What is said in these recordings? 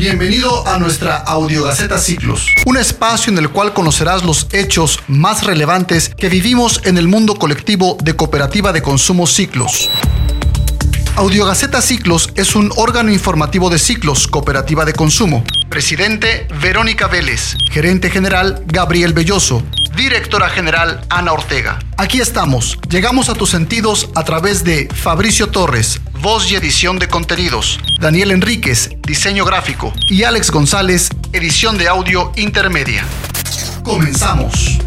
Bienvenido a nuestra Audiogaceta Ciclos, un espacio en el cual conocerás los hechos más relevantes que vivimos en el mundo colectivo de Cooperativa de Consumo Ciclos. Audiogaceta Ciclos es un órgano informativo de Ciclos, Cooperativa de Consumo. Presidente Verónica Vélez, gerente general Gabriel Belloso, directora general Ana Ortega. Aquí estamos, llegamos a tus sentidos a través de Fabricio Torres, voz y edición de contenidos, Daniel Enríquez, diseño gráfico y Alex González, edición de audio intermedia. Comenzamos.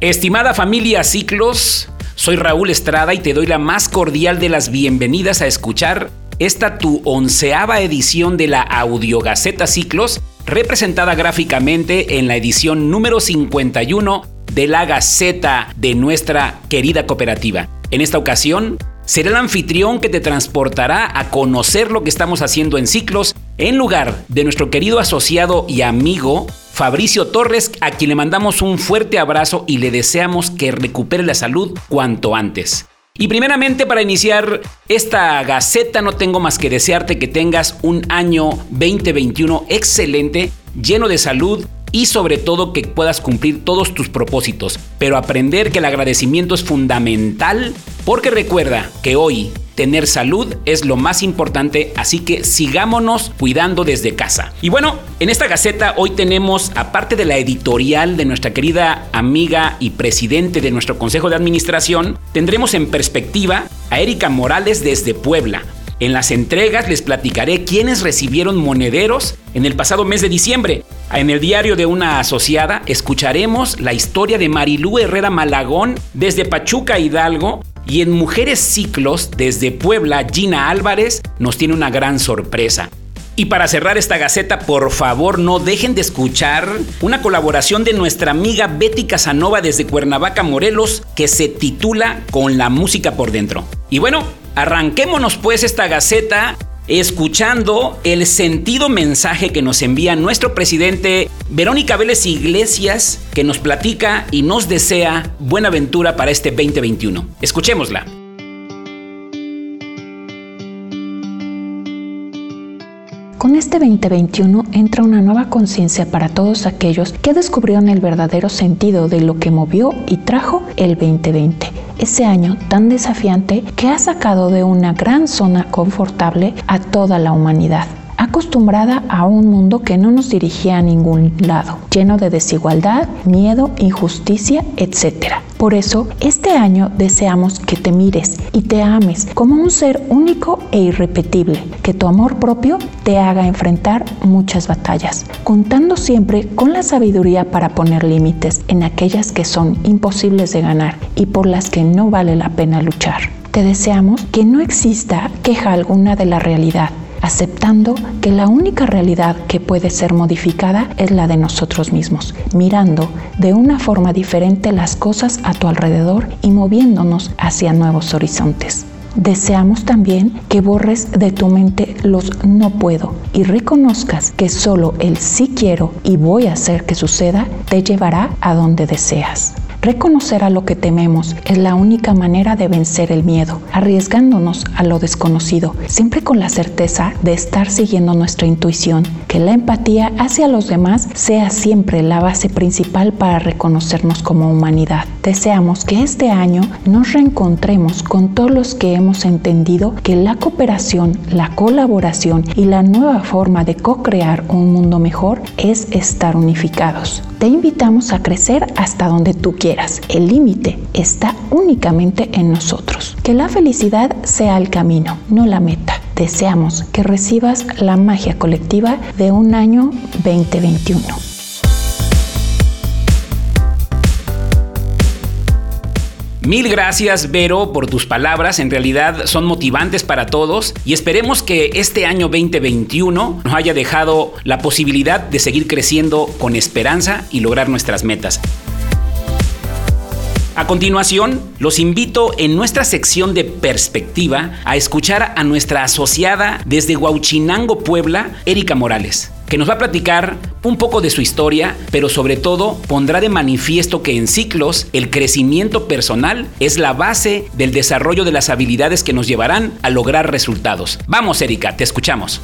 Estimada familia Ciclos, soy Raúl Estrada y te doy la más cordial de las bienvenidas a escuchar esta tu onceava edición de la Audiogaceta Ciclos, representada gráficamente en la edición número 51 de la Gaceta de nuestra querida cooperativa. En esta ocasión, será el anfitrión que te transportará a conocer lo que estamos haciendo en Ciclos en lugar de nuestro querido asociado y amigo Fabricio Torres, a quien le mandamos un fuerte abrazo y le deseamos que recupere la salud cuanto antes. Y primeramente para iniciar esta gaceta no tengo más que desearte que tengas un año 2021 excelente, lleno de salud y sobre todo que puedas cumplir todos tus propósitos. Pero aprender que el agradecimiento es fundamental porque recuerda que hoy tener salud es lo más importante, así que sigámonos cuidando desde casa. Y bueno, en esta gaceta hoy tenemos, aparte de la editorial de nuestra querida amiga y presidente de nuestro Consejo de Administración, tendremos en perspectiva a Erika Morales desde Puebla. En las entregas les platicaré quiénes recibieron monederos en el pasado mes de diciembre. En el diario de una asociada escucharemos la historia de Marilú Herrera Malagón desde Pachuca Hidalgo y en Mujeres Ciclos, desde Puebla, Gina Álvarez nos tiene una gran sorpresa. Y para cerrar esta gaceta, por favor, no dejen de escuchar una colaboración de nuestra amiga Betty Casanova desde Cuernavaca, Morelos, que se titula Con la música por dentro. Y bueno, arranquémonos pues esta gaceta escuchando el sentido mensaje que nos envía nuestro presidente Verónica Vélez Iglesias, que nos platica y nos desea buena aventura para este 2021. Escuchémosla. Con este 2021 entra una nueva conciencia para todos aquellos que descubrieron el verdadero sentido de lo que movió y trajo el 2020 ese año tan desafiante que ha sacado de una gran zona confortable a toda la humanidad acostumbrada a un mundo que no nos dirigía a ningún lado, lleno de desigualdad, miedo, injusticia, etc. Por eso, este año deseamos que te mires y te ames como un ser único e irrepetible, que tu amor propio te haga enfrentar muchas batallas, contando siempre con la sabiduría para poner límites en aquellas que son imposibles de ganar y por las que no vale la pena luchar. Te deseamos que no exista queja alguna de la realidad aceptando que la única realidad que puede ser modificada es la de nosotros mismos, mirando de una forma diferente las cosas a tu alrededor y moviéndonos hacia nuevos horizontes. Deseamos también que borres de tu mente los no puedo y reconozcas que solo el sí quiero y voy a hacer que suceda te llevará a donde deseas. Reconocer a lo que tememos es la única manera de vencer el miedo, arriesgándonos a lo desconocido, siempre con la certeza de estar siguiendo nuestra intuición, que la empatía hacia los demás sea siempre la base principal para reconocernos como humanidad. Deseamos que este año nos reencontremos con todos los que hemos entendido que la cooperación, la colaboración y la nueva forma de co-crear un mundo mejor es estar unificados. Te invitamos a crecer hasta donde tú quieras. El límite está únicamente en nosotros. Que la felicidad sea el camino, no la meta. Deseamos que recibas la magia colectiva de un año 2021. Mil gracias, Vero, por tus palabras. En realidad son motivantes para todos y esperemos que este año 2021 nos haya dejado la posibilidad de seguir creciendo con esperanza y lograr nuestras metas. A continuación, los invito en nuestra sección de perspectiva a escuchar a nuestra asociada desde Huauchinango, Puebla, Erika Morales que nos va a platicar un poco de su historia, pero sobre todo pondrá de manifiesto que en ciclos el crecimiento personal es la base del desarrollo de las habilidades que nos llevarán a lograr resultados. Vamos, Erika, te escuchamos.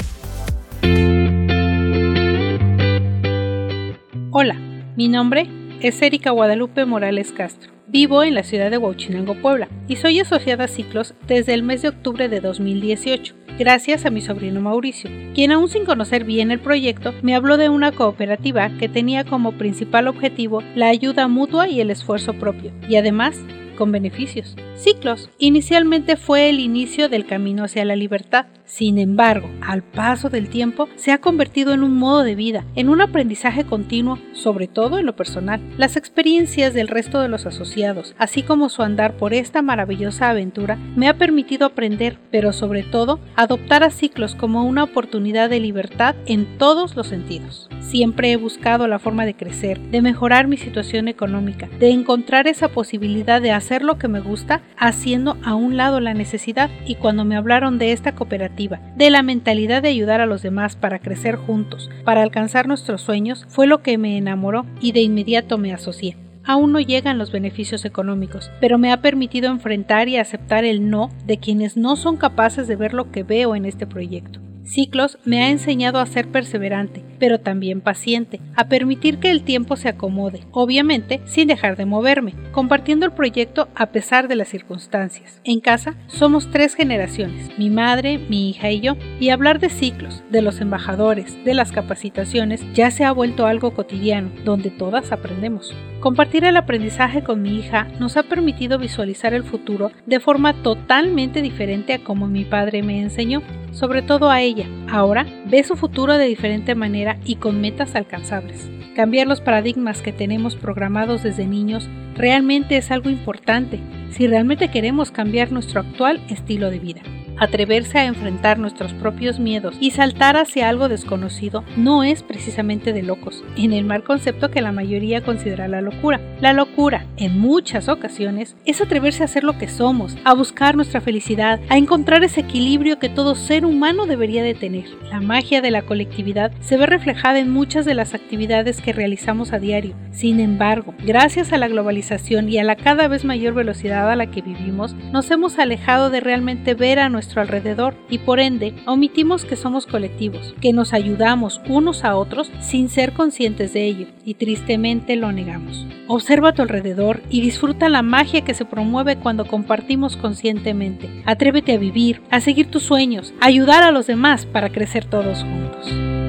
Hola, mi nombre es Erika Guadalupe Morales Castro. Vivo en la ciudad de Huachinango, Puebla, y soy asociada a Ciclos desde el mes de octubre de 2018, gracias a mi sobrino Mauricio, quien aún sin conocer bien el proyecto me habló de una cooperativa que tenía como principal objetivo la ayuda mutua y el esfuerzo propio, y además con beneficios. Ciclos inicialmente fue el inicio del camino hacia la libertad. Sin embargo, al paso del tiempo se ha convertido en un modo de vida, en un aprendizaje continuo, sobre todo en lo personal. Las experiencias del resto de los asociados, así como su andar por esta maravillosa aventura, me ha permitido aprender, pero sobre todo, adoptar a ciclos como una oportunidad de libertad en todos los sentidos. Siempre he buscado la forma de crecer, de mejorar mi situación económica, de encontrar esa posibilidad de hacer lo que me gusta haciendo a un lado la necesidad y cuando me hablaron de esta cooperativa, de la mentalidad de ayudar a los demás para crecer juntos, para alcanzar nuestros sueños, fue lo que me enamoró y de inmediato me asocié. Aún no llegan los beneficios económicos, pero me ha permitido enfrentar y aceptar el no de quienes no son capaces de ver lo que veo en este proyecto. Ciclos me ha enseñado a ser perseverante, pero también paciente, a permitir que el tiempo se acomode, obviamente sin dejar de moverme, compartiendo el proyecto a pesar de las circunstancias. En casa somos tres generaciones, mi madre, mi hija y yo, y hablar de ciclos, de los embajadores, de las capacitaciones, ya se ha vuelto algo cotidiano, donde todas aprendemos. Compartir el aprendizaje con mi hija nos ha permitido visualizar el futuro de forma totalmente diferente a como mi padre me enseñó, sobre todo a ella Ahora ve su futuro de diferente manera y con metas alcanzables. Cambiar los paradigmas que tenemos programados desde niños realmente es algo importante si realmente queremos cambiar nuestro actual estilo de vida. Atreverse a enfrentar nuestros propios miedos y saltar hacia algo desconocido no es precisamente de locos, en el mal concepto que la mayoría considera la locura. La locura, en muchas ocasiones, es atreverse a ser lo que somos, a buscar nuestra felicidad, a encontrar ese equilibrio que todo ser humano debería de tener. La magia de la colectividad se ve reflejada en muchas de las actividades que realizamos a diario. Sin embargo, gracias a la globalización y a la cada vez mayor velocidad a la que vivimos, nos hemos alejado de realmente ver a nuestro alrededor y por ende omitimos que somos colectivos, que nos ayudamos unos a otros sin ser conscientes de ello y tristemente lo negamos. Observa a tu alrededor y disfruta la magia que se promueve cuando compartimos conscientemente. Atrévete a vivir, a seguir tus sueños, a ayudar a los demás para crecer todos juntos.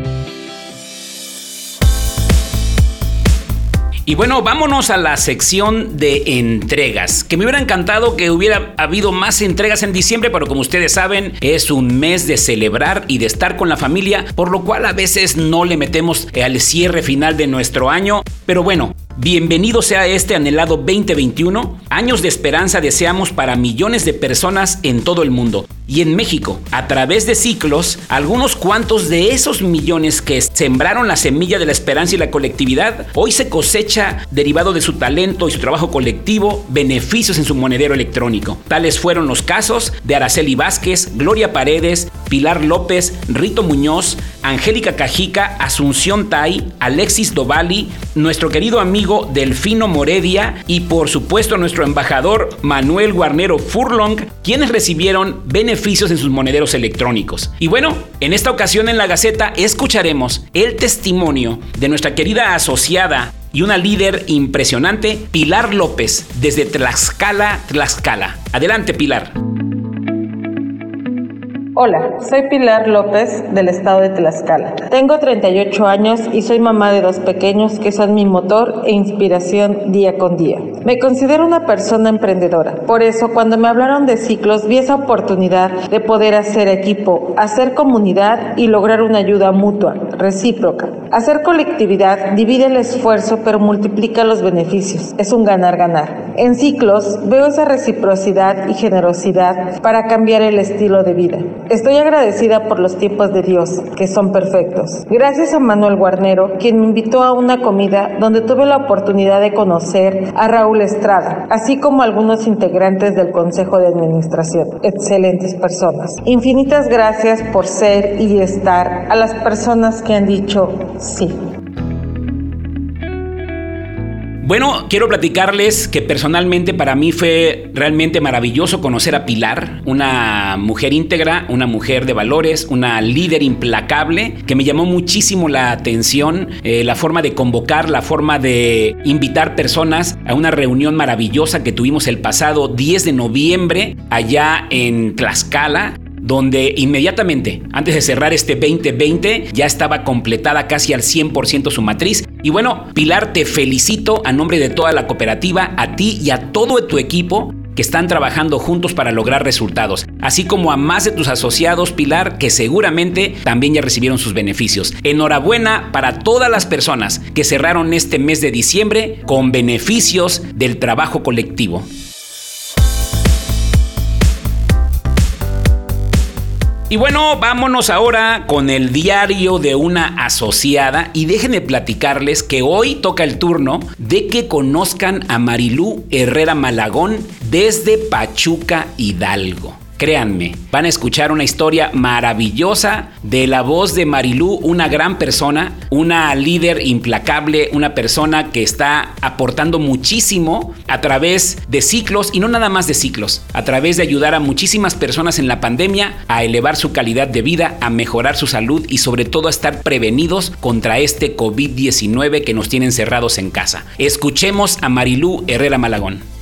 Y bueno, vámonos a la sección de entregas. Que me hubiera encantado que hubiera habido más entregas en diciembre, pero como ustedes saben, es un mes de celebrar y de estar con la familia, por lo cual a veces no le metemos al cierre final de nuestro año. Pero bueno, Bienvenido sea este anhelado 2021. Años de esperanza deseamos para millones de personas en todo el mundo. Y en México, a través de ciclos, algunos cuantos de esos millones que sembraron la semilla de la esperanza y la colectividad, hoy se cosecha, derivado de su talento y su trabajo colectivo, beneficios en su monedero electrónico. Tales fueron los casos de Araceli Vázquez, Gloria Paredes, Pilar López, Rito Muñoz, Angélica Cajica, Asunción Tai, Alexis Dovali, nuestro querido amigo Delfino Moredia y por supuesto nuestro embajador Manuel Guarnero Furlong, quienes recibieron beneficios en sus monederos electrónicos. Y bueno, en esta ocasión en la Gaceta escucharemos el testimonio de nuestra querida asociada y una líder impresionante, Pilar López, desde Tlaxcala, Tlaxcala. Adelante, Pilar. Hola, soy Pilar López del estado de Tlaxcala. Tengo 38 años y soy mamá de dos pequeños que son mi motor e inspiración día con día. Me considero una persona emprendedora. Por eso, cuando me hablaron de ciclos, vi esa oportunidad de poder hacer equipo, hacer comunidad y lograr una ayuda mutua, recíproca. Hacer colectividad divide el esfuerzo pero multiplica los beneficios. Es un ganar-ganar. En ciclos veo esa reciprocidad y generosidad para cambiar el estilo de vida. Estoy agradecida por los tiempos de Dios, que son perfectos. Gracias a Manuel Guarnero, quien me invitó a una comida donde tuve la oportunidad de conocer a Raúl Estrada, así como algunos integrantes del Consejo de Administración. Excelentes personas. Infinitas gracias por ser y estar a las personas que han dicho sí. Bueno, quiero platicarles que personalmente para mí fue realmente maravilloso conocer a Pilar, una mujer íntegra, una mujer de valores, una líder implacable, que me llamó muchísimo la atención, eh, la forma de convocar, la forma de invitar personas a una reunión maravillosa que tuvimos el pasado 10 de noviembre allá en Tlaxcala donde inmediatamente, antes de cerrar este 2020, ya estaba completada casi al 100% su matriz. Y bueno, Pilar, te felicito a nombre de toda la cooperativa, a ti y a todo tu equipo que están trabajando juntos para lograr resultados, así como a más de tus asociados, Pilar, que seguramente también ya recibieron sus beneficios. Enhorabuena para todas las personas que cerraron este mes de diciembre con beneficios del trabajo colectivo. Y bueno, vámonos ahora con el diario de una asociada y déjenme platicarles que hoy toca el turno de que conozcan a Marilú Herrera Malagón desde Pachuca Hidalgo. Créanme, van a escuchar una historia maravillosa de la voz de Marilú, una gran persona, una líder implacable, una persona que está aportando muchísimo a través de ciclos y no nada más de ciclos, a través de ayudar a muchísimas personas en la pandemia a elevar su calidad de vida, a mejorar su salud y sobre todo a estar prevenidos contra este COVID-19 que nos tienen cerrados en casa. Escuchemos a Marilú Herrera Malagón.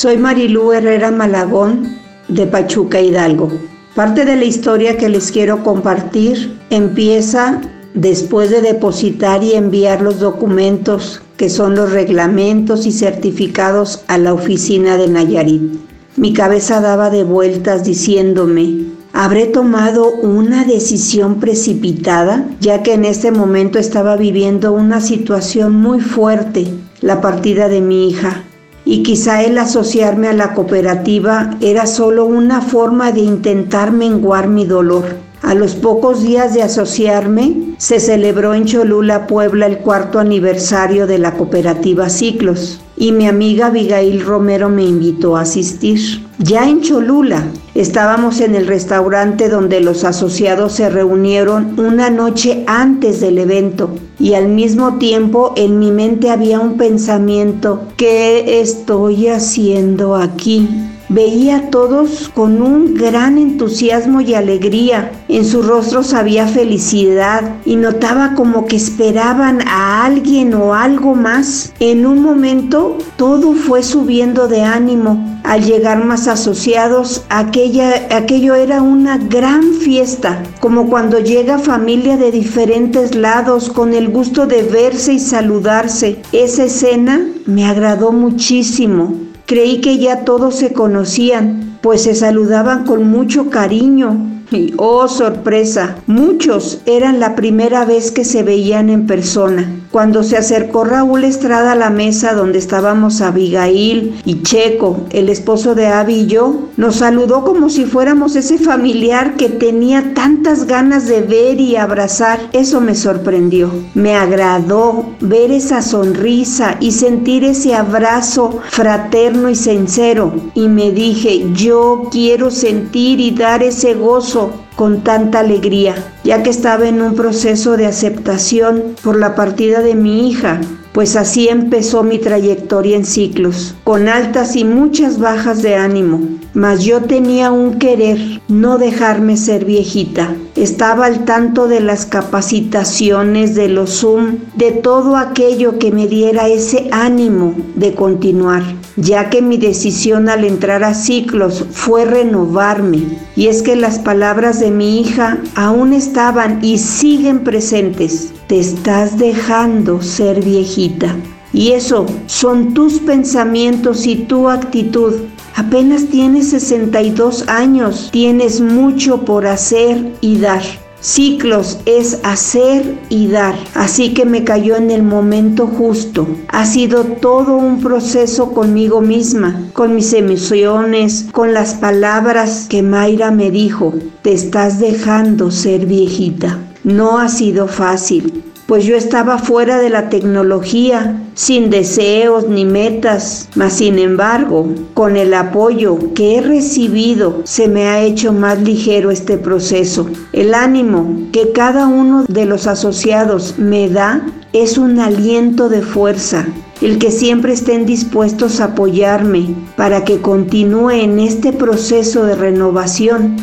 Soy Marilú Herrera Malagón de Pachuca Hidalgo. Parte de la historia que les quiero compartir empieza después de depositar y enviar los documentos que son los reglamentos y certificados a la oficina de Nayarit. Mi cabeza daba de vueltas diciéndome, ¿habré tomado una decisión precipitada? Ya que en este momento estaba viviendo una situación muy fuerte, la partida de mi hija y quizá el asociarme a la cooperativa era solo una forma de intentar menguar mi dolor. A los pocos días de asociarme, se celebró en Cholula, Puebla, el cuarto aniversario de la cooperativa Ciclos y mi amiga Abigail Romero me invitó a asistir. Ya en Cholula, estábamos en el restaurante donde los asociados se reunieron una noche antes del evento y al mismo tiempo en mi mente había un pensamiento, ¿qué estoy haciendo aquí? Veía a todos con un gran entusiasmo y alegría. En sus rostros había felicidad y notaba como que esperaban a alguien o algo más. En un momento todo fue subiendo de ánimo. Al llegar más asociados, aquella, aquello era una gran fiesta, como cuando llega familia de diferentes lados con el gusto de verse y saludarse. Esa escena me agradó muchísimo. Creí que ya todos se conocían, pues se saludaban con mucho cariño. Y oh sorpresa, muchos eran la primera vez que se veían en persona. Cuando se acercó Raúl Estrada a la mesa donde estábamos Abigail y Checo, el esposo de Abby y yo, nos saludó como si fuéramos ese familiar que tenía tantas ganas de ver y abrazar. Eso me sorprendió. Me agradó ver esa sonrisa y sentir ese abrazo fraterno y sincero. Y me dije, yo quiero sentir y dar ese gozo con tanta alegría, ya que estaba en un proceso de aceptación por la partida de mi hija, pues así empezó mi trayectoria en ciclos, con altas y muchas bajas de ánimo, mas yo tenía un querer, no dejarme ser viejita. Estaba al tanto de las capacitaciones, de los Zoom, de todo aquello que me diera ese ánimo de continuar, ya que mi decisión al entrar a ciclos fue renovarme. Y es que las palabras de mi hija aún estaban y siguen presentes. Te estás dejando ser viejita. Y eso son tus pensamientos y tu actitud Apenas tienes 62 años, tienes mucho por hacer y dar. Ciclos es hacer y dar, así que me cayó en el momento justo. Ha sido todo un proceso conmigo misma, con mis emociones, con las palabras que Mayra me dijo, te estás dejando ser viejita. No ha sido fácil, pues yo estaba fuera de la tecnología, sin deseos ni metas, mas sin embargo, con el apoyo que he recibido, se me ha hecho más ligero este proceso. El ánimo que cada uno de los asociados me da es un aliento de fuerza, el que siempre estén dispuestos a apoyarme para que continúe en este proceso de renovación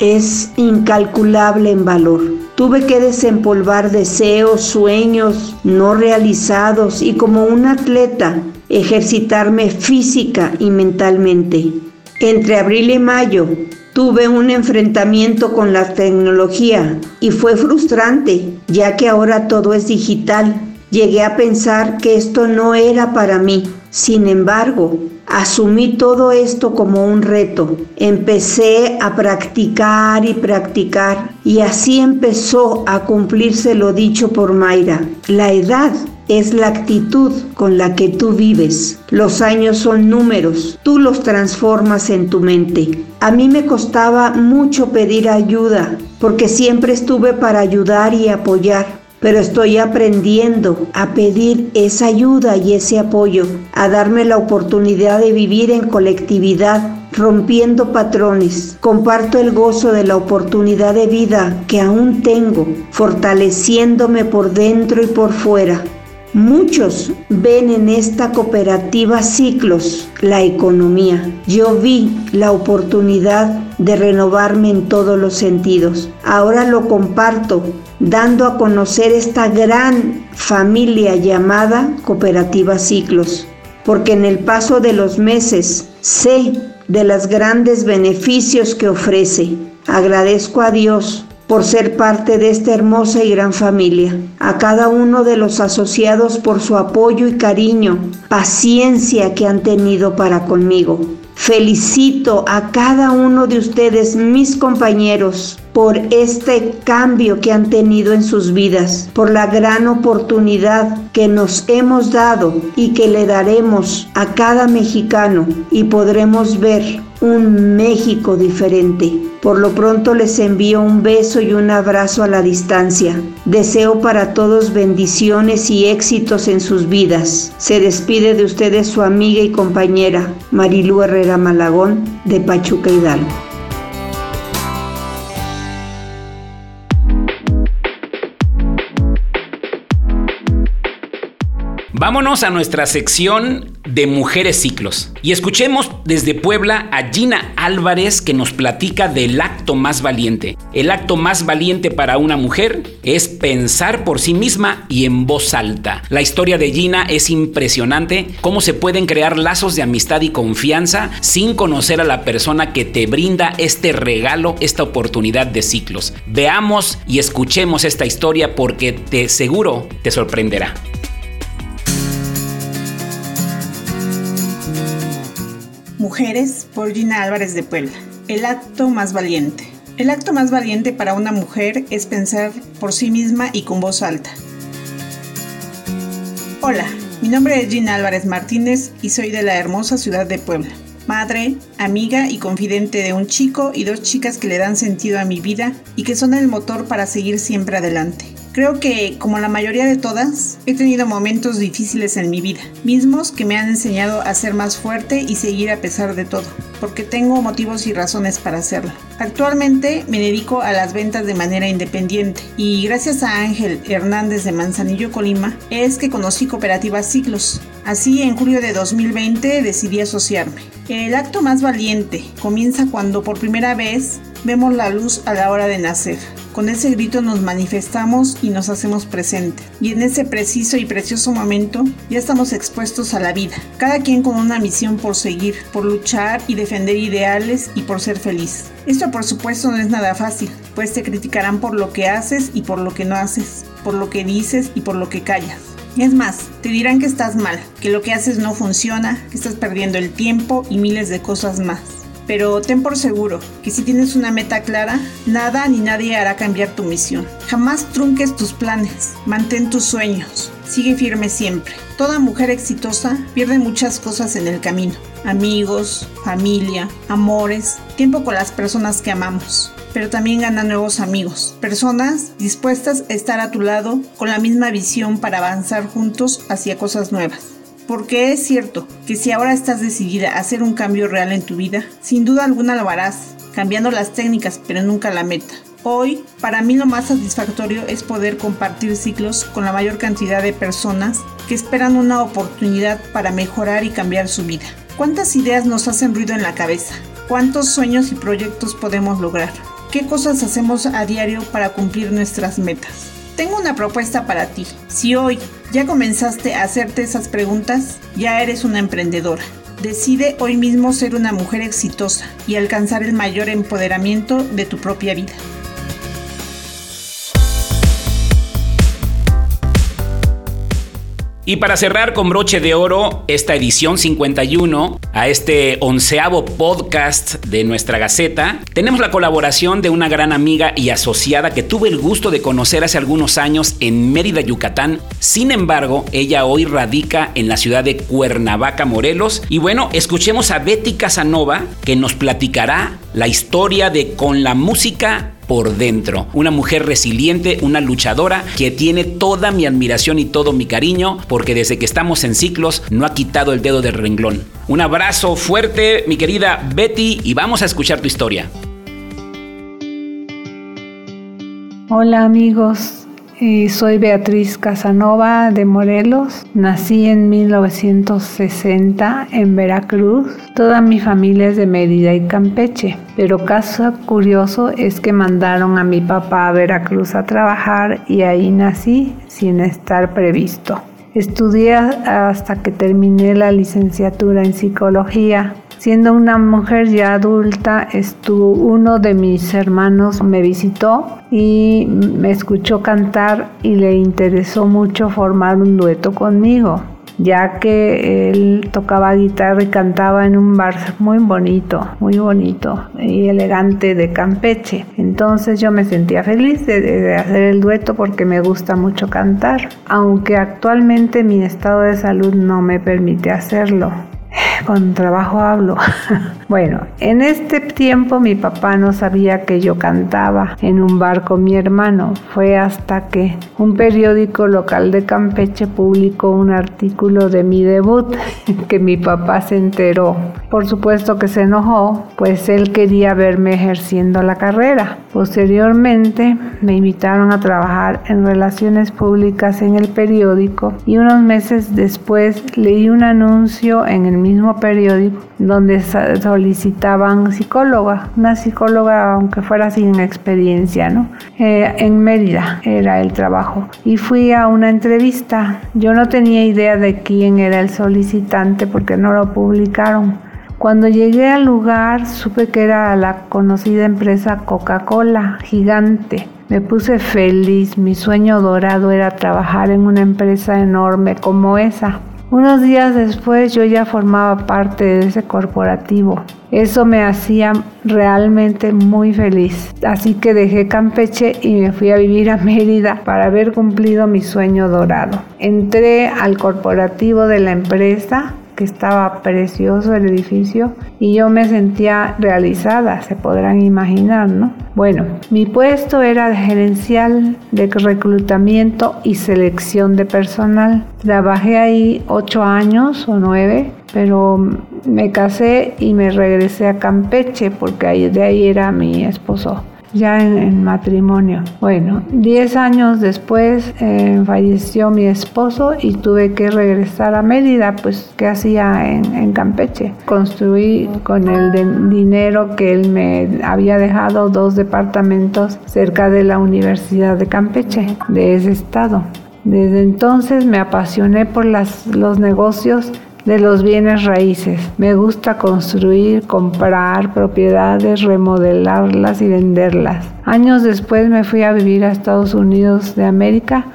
es incalculable en valor. Tuve que desempolvar deseos, sueños no realizados y como un atleta ejercitarme física y mentalmente. Entre abril y mayo tuve un enfrentamiento con la tecnología y fue frustrante, ya que ahora todo es digital. Llegué a pensar que esto no era para mí. Sin embargo, Asumí todo esto como un reto. Empecé a practicar y practicar y así empezó a cumplirse lo dicho por Mayra. La edad es la actitud con la que tú vives. Los años son números, tú los transformas en tu mente. A mí me costaba mucho pedir ayuda porque siempre estuve para ayudar y apoyar pero estoy aprendiendo a pedir esa ayuda y ese apoyo, a darme la oportunidad de vivir en colectividad, rompiendo patrones. Comparto el gozo de la oportunidad de vida que aún tengo, fortaleciéndome por dentro y por fuera. Muchos ven en esta cooperativa ciclos la economía. Yo vi la oportunidad de renovarme en todos los sentidos. Ahora lo comparto dando a conocer esta gran familia llamada Cooperativa Ciclos, porque en el paso de los meses sé de los grandes beneficios que ofrece. Agradezco a Dios por ser parte de esta hermosa y gran familia, a cada uno de los asociados por su apoyo y cariño, paciencia que han tenido para conmigo. Felicito a cada uno de ustedes, mis compañeros, por este cambio que han tenido en sus vidas, por la gran oportunidad que nos hemos dado y que le daremos a cada mexicano y podremos ver un México diferente. Por lo pronto les envío un beso y un abrazo a la distancia. Deseo para todos bendiciones y éxitos en sus vidas. Se despide de ustedes su amiga y compañera Marilú Herrera Malagón de Pachuca Hidalgo. Vámonos a nuestra sección de Mujeres Ciclos y escuchemos desde Puebla a Gina Álvarez que nos platica del acto más valiente. El acto más valiente para una mujer es pensar por sí misma y en voz alta. La historia de Gina es impresionante, cómo se pueden crear lazos de amistad y confianza sin conocer a la persona que te brinda este regalo, esta oportunidad de ciclos. Veamos y escuchemos esta historia porque te seguro te sorprenderá. Mujeres por Gina Álvarez de Puebla. El acto más valiente. El acto más valiente para una mujer es pensar por sí misma y con voz alta. Hola, mi nombre es Gina Álvarez Martínez y soy de la hermosa ciudad de Puebla. Madre, amiga y confidente de un chico y dos chicas que le dan sentido a mi vida y que son el motor para seguir siempre adelante. Creo que, como la mayoría de todas, he tenido momentos difíciles en mi vida, mismos que me han enseñado a ser más fuerte y seguir a pesar de todo, porque tengo motivos y razones para hacerlo. Actualmente me dedico a las ventas de manera independiente y gracias a Ángel Hernández de Manzanillo, Colima, es que conocí Cooperativa Ciclos. Así, en julio de 2020 decidí asociarme. El acto más valiente comienza cuando por primera vez vemos la luz a la hora de nacer. Con ese grito nos manifestamos y nos hacemos presentes. Y en ese preciso y precioso momento ya estamos expuestos a la vida. Cada quien con una misión por seguir, por luchar y defender ideales y por ser feliz. Esto por supuesto no es nada fácil, pues te criticarán por lo que haces y por lo que no haces, por lo que dices y por lo que callas. Es más, te dirán que estás mal, que lo que haces no funciona, que estás perdiendo el tiempo y miles de cosas más. Pero ten por seguro que si tienes una meta clara, nada ni nadie hará cambiar tu misión. Jamás trunques tus planes, mantén tus sueños, sigue firme siempre. Toda mujer exitosa pierde muchas cosas en el camino. Amigos, familia, amores, tiempo con las personas que amamos. Pero también gana nuevos amigos, personas dispuestas a estar a tu lado con la misma visión para avanzar juntos hacia cosas nuevas. Porque es cierto que si ahora estás decidida a hacer un cambio real en tu vida, sin duda alguna lo harás, cambiando las técnicas pero nunca la meta. Hoy, para mí lo más satisfactorio es poder compartir ciclos con la mayor cantidad de personas que esperan una oportunidad para mejorar y cambiar su vida. ¿Cuántas ideas nos hacen ruido en la cabeza? ¿Cuántos sueños y proyectos podemos lograr? ¿Qué cosas hacemos a diario para cumplir nuestras metas? Tengo una propuesta para ti. Si hoy ya comenzaste a hacerte esas preguntas, ya eres una emprendedora. Decide hoy mismo ser una mujer exitosa y alcanzar el mayor empoderamiento de tu propia vida. Y para cerrar con broche de oro esta edición 51, a este onceavo podcast de nuestra Gaceta, tenemos la colaboración de una gran amiga y asociada que tuve el gusto de conocer hace algunos años en Mérida, Yucatán. Sin embargo, ella hoy radica en la ciudad de Cuernavaca, Morelos. Y bueno, escuchemos a Betty Casanova que nos platicará la historia de Con la música por dentro. Una mujer resiliente, una luchadora que tiene toda mi admiración y todo mi cariño porque desde que estamos en ciclos no ha quitado el dedo del renglón. Un abrazo fuerte, mi querida Betty, y vamos a escuchar tu historia. Hola amigos, soy Beatriz Casanova de Morelos. Nací en 1960 en Veracruz. Toda mi familia es de Mérida y Campeche. Pero caso curioso es que mandaron a mi papá a Veracruz a trabajar y ahí nací sin estar previsto. Estudié hasta que terminé la licenciatura en psicología Siendo una mujer ya adulta, estuvo, uno de mis hermanos me visitó y me escuchó cantar y le interesó mucho formar un dueto conmigo ya que él tocaba guitarra y cantaba en un bar muy bonito, muy bonito y elegante de Campeche. Entonces yo me sentía feliz de, de, hacer el dueto porque me gusta mucho cantar, aunque actualmente mi estado de salud no me permite hacerlo con trabajo hablo. bueno, en este tiempo mi papá no sabía que yo cantaba en un bar con mi hermano. Fue hasta que un periódico local de Campeche publicó un artículo de mi debut que mi papá se enteró. Por supuesto que se enojó, pues él quería verme ejerciendo la carrera. Posteriormente me invitaron a trabajar en relaciones públicas en el periódico y unos meses después leí un anuncio en el mismo periódico donde solicitaban psicóloga, una psicóloga aunque fuera sin experiencia, ¿no? Eh, en Mérida era el trabajo y fui a una entrevista. Yo no tenía idea de quién era el solicitante porque no lo publicaron cuando llegué al lugar supe que era la conocida empresa Coca-Cola, gigante. Me puse feliz, mi sueño dorado era trabajar en una empresa enorme como esa. Unos días después yo ya formaba parte de ese corporativo. Eso me hacía realmente muy feliz. Así que dejé Campeche y me fui a vivir a Mérida para haber cumplido mi sueño dorado. Entré al corporativo de la empresa estaba precioso el edificio y yo me sentía realizada, se podrán imaginar, ¿no? Bueno, mi puesto era gerencial de reclutamiento y selección de personal. Trabajé ahí ocho años o nueve, pero me casé y me regresé a Campeche porque de ahí era mi esposo ya en, matrimonio. Bueno, 10 años después eh, falleció mi esposo y tuve que regresar a Mérida, pues ¿qué hacía en, Campeche? Construí con el dinero que él me había dejado dos departamentos cerca de la Universidad de Campeche, de ese estado. Desde entonces me apasioné por los negocios de los bienes raíces. Me gusta construir, comprar propiedades, remodelarlas y venderlas. Años después me fui a vivir a Estados Unidos de América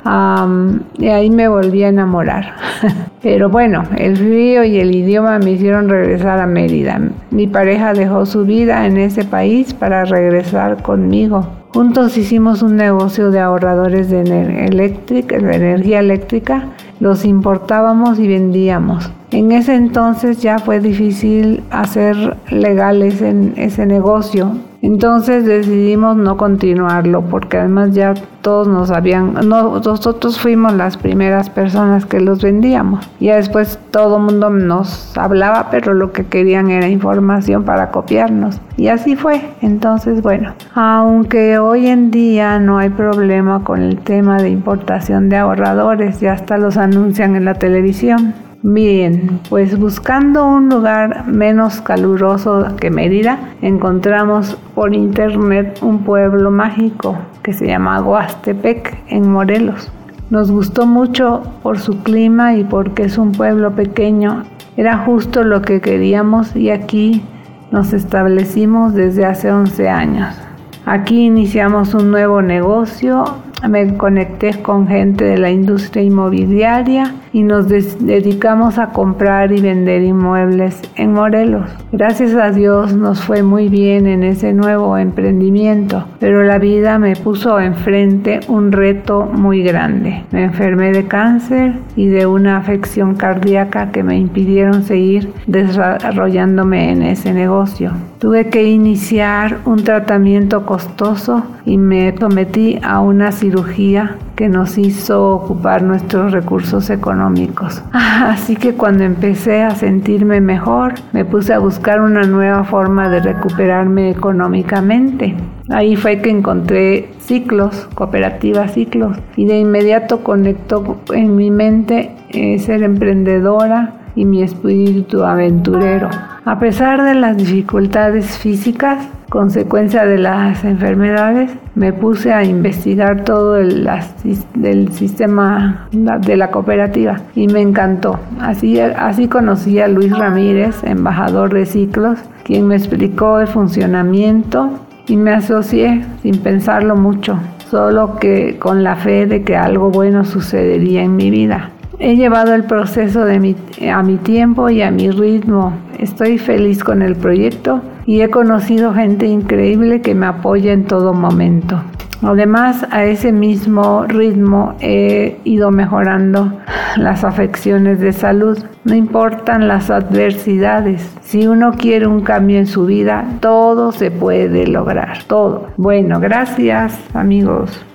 y ahí me volví a enamorar. Pero bueno, el frío y el idioma me hicieron regresar a Mérida. Mi pareja dejó su vida en ese país para regresar conmigo. Juntos hicimos un negocio de ahorradores de, energía eléctrica, los importábamos y vendíamos. En ese entonces ya fue difícil hacer legales en ese negocio entonces decidimos no continuarlo porque además ya todos nos habían, nosotros fuimos las primeras personas que los vendíamos. Y después todo el mundo nos hablaba, pero lo que querían era información para copiarnos. Y así fue. Entonces, bueno, aunque hoy en día no hay problema con el tema de importación de ahorradores, ya hasta los anuncian en la televisión. Bien, pues buscando un lugar menos caluroso que Mérida, encontramos por internet un pueblo mágico que se llama Huastepec en Morelos. Nos gustó mucho por su clima y porque es un pueblo pequeño. Era justo lo que queríamos y aquí nos establecimos desde hace 11 años. Aquí iniciamos un nuevo negocio me conecté con gente de la industria inmobiliaria y nos dedicamos a comprar y vender inmuebles en Morelos. Gracias a Dios nos fue muy bien en ese nuevo emprendimiento, pero la vida me puso enfrente un reto muy grande. Me enfermé de cáncer y de una afección cardíaca que me impidieron seguir desarrollándome en ese negocio. Tuve que iniciar un tratamiento costoso y me sometí a una cirugía que nos hizo ocupar nuestros recursos económicos. Así que cuando empecé a sentirme mejor, me puse a buscar una nueva forma de recuperarme económicamente. Ahí fue que encontré ciclos, cooperativas ciclos, y de inmediato conectó en mi mente eh, ser emprendedora y mi espíritu aventurero. A pesar de las dificultades físicas, consecuencia de las enfermedades, me puse a investigar todo el del sistema de la cooperativa y me encantó. Así, así conocí a Luis Ramírez, embajador de ciclos, quien me explicó el funcionamiento y me asocié sin pensarlo mucho, solo que con la fe de que algo bueno sucedería en mi vida. He llevado el proceso a mi tiempo y a mi ritmo. Estoy feliz con el proyecto y he conocido gente increíble que me apoya en todo momento. Además, a ese mismo ritmo he ido mejorando las afecciones de salud. No importan las adversidades. Si uno quiere un cambio en su vida, todo se puede lograr. Todo. Bueno, gracias amigos.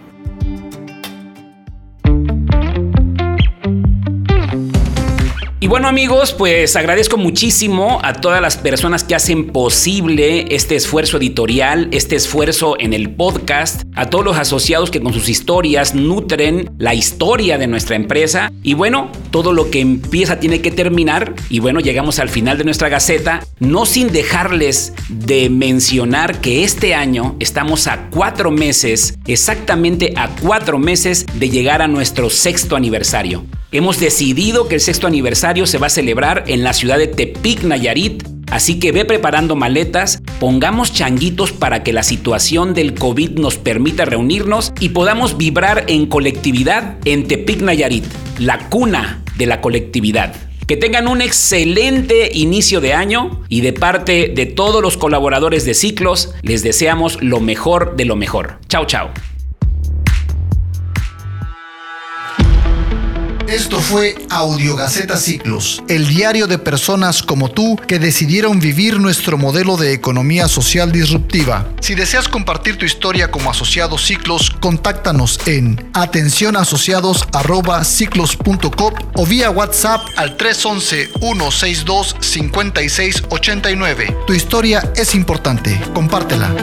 Y bueno amigos, pues agradezco muchísimo a todas las personas que hacen posible este esfuerzo editorial, este esfuerzo en el podcast, a todos los asociados que con sus historias nutren la historia de nuestra empresa. Y bueno, todo lo que empieza tiene que terminar. Y bueno, llegamos al final de nuestra gaceta, no sin dejarles de mencionar que este año estamos a cuatro meses, exactamente a cuatro meses de llegar a nuestro sexto aniversario. Hemos decidido que el sexto aniversario se va a celebrar en la ciudad de Tepic, Nayarit, Así que ve preparando maletas, pongamos changuitos para que la situación del COVID nos permita reunirnos y podamos vibrar en colectividad en Tepic Nayarit, la cuna de la colectividad. Que tengan un excelente inicio de año y de parte de todos los colaboradores de Ciclos les deseamos lo mejor de lo mejor. Chao, chao. Esto fue Audio Gaceta Ciclos, el diario de personas como tú que decidieron vivir nuestro modelo de economía social disruptiva. Si deseas compartir tu historia como asociado Ciclos, contáctanos en atencionasociados@ciclos.com o vía WhatsApp al 311 162 5689. Tu historia es importante, compártela.